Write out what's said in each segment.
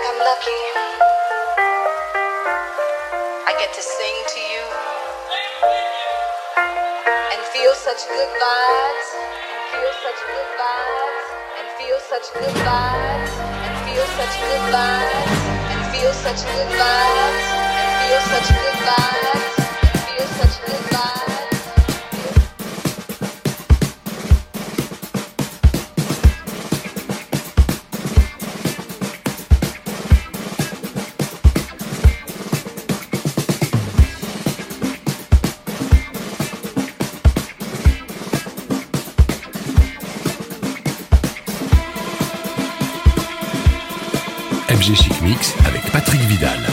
like I'm lucky. I get to sing to you and feel such good vibes and feel such good vibes and feel such good vibes and feel such good vibes and feel such good vibes and feel such good vibes Maidana.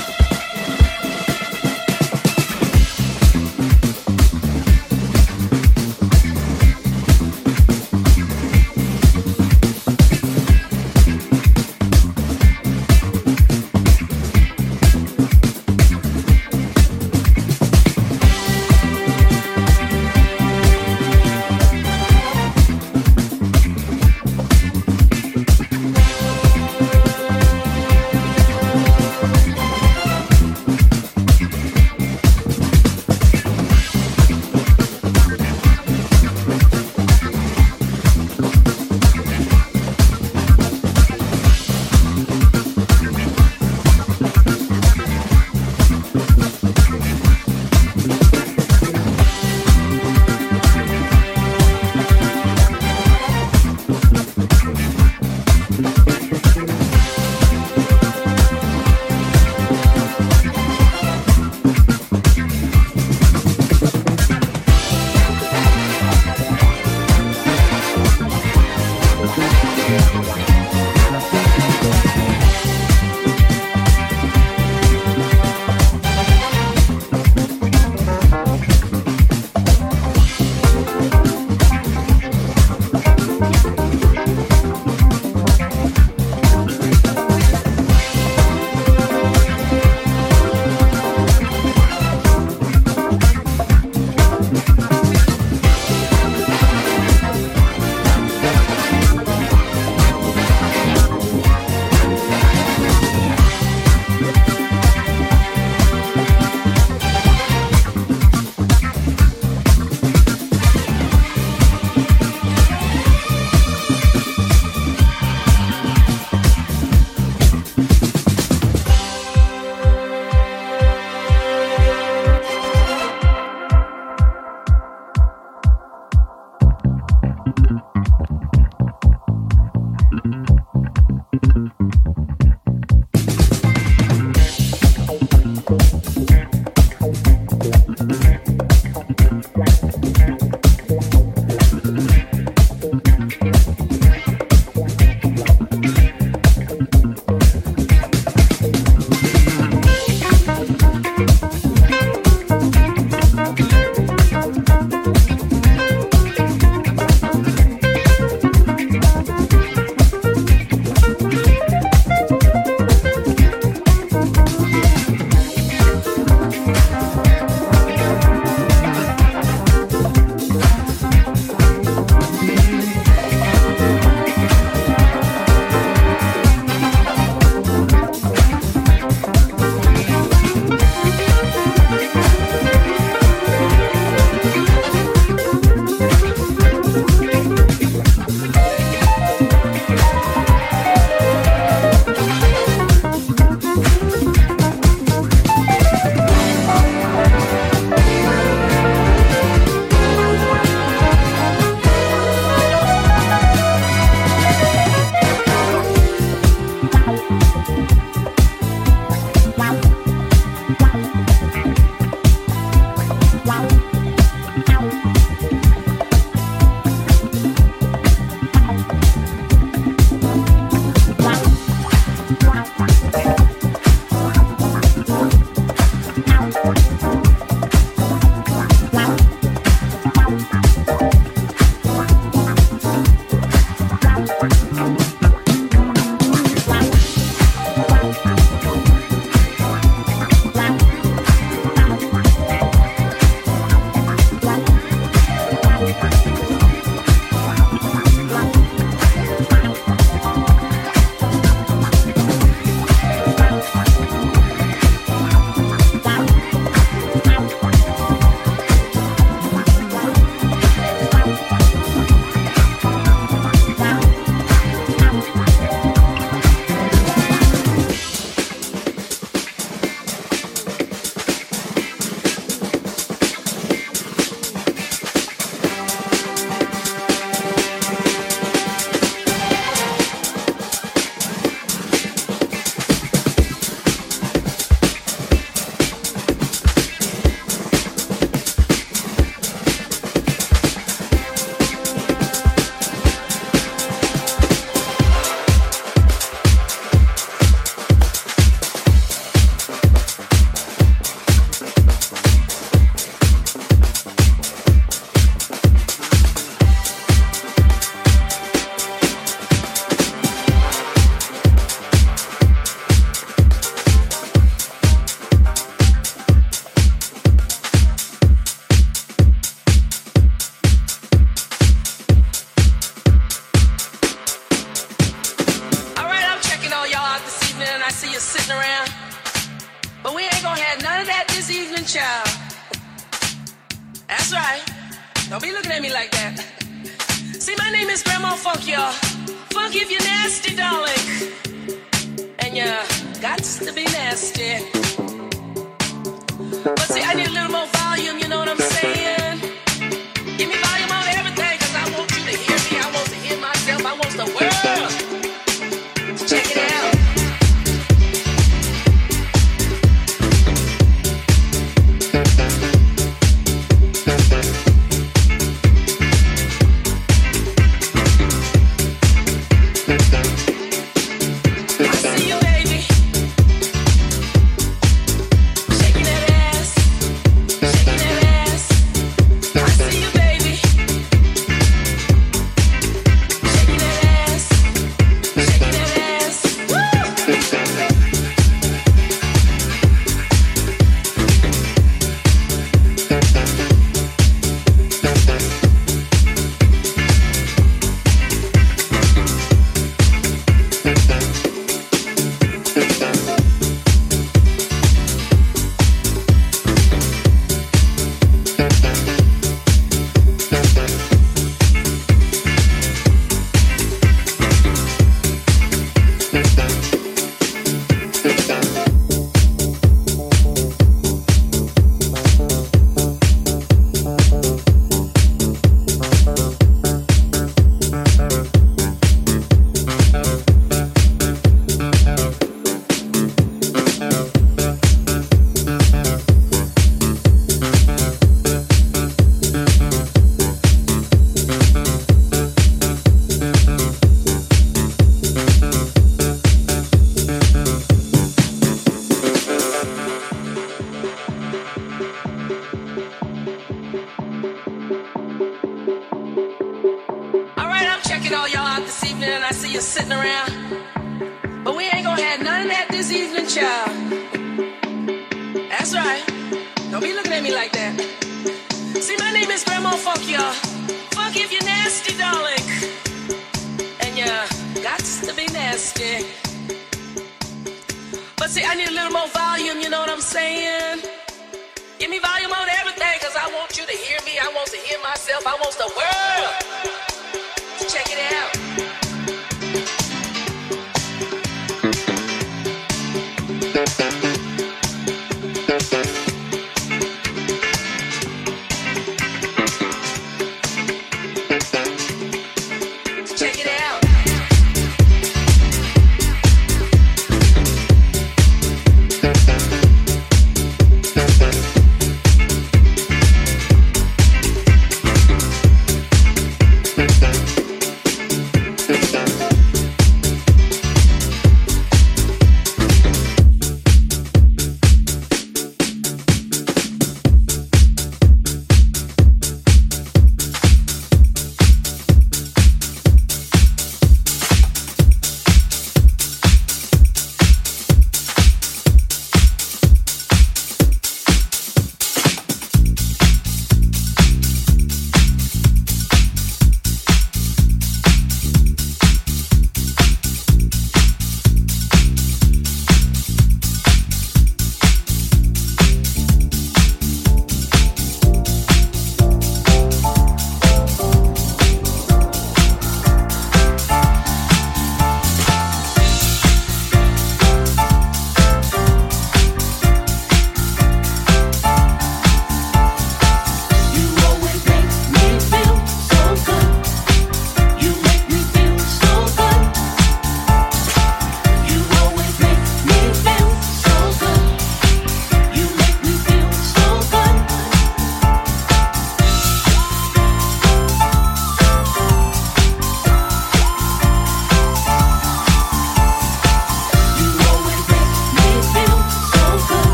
Check it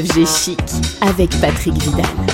FG Chic avec Patrick Vidal.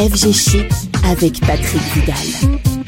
FG Chic avec Patrick Vidal.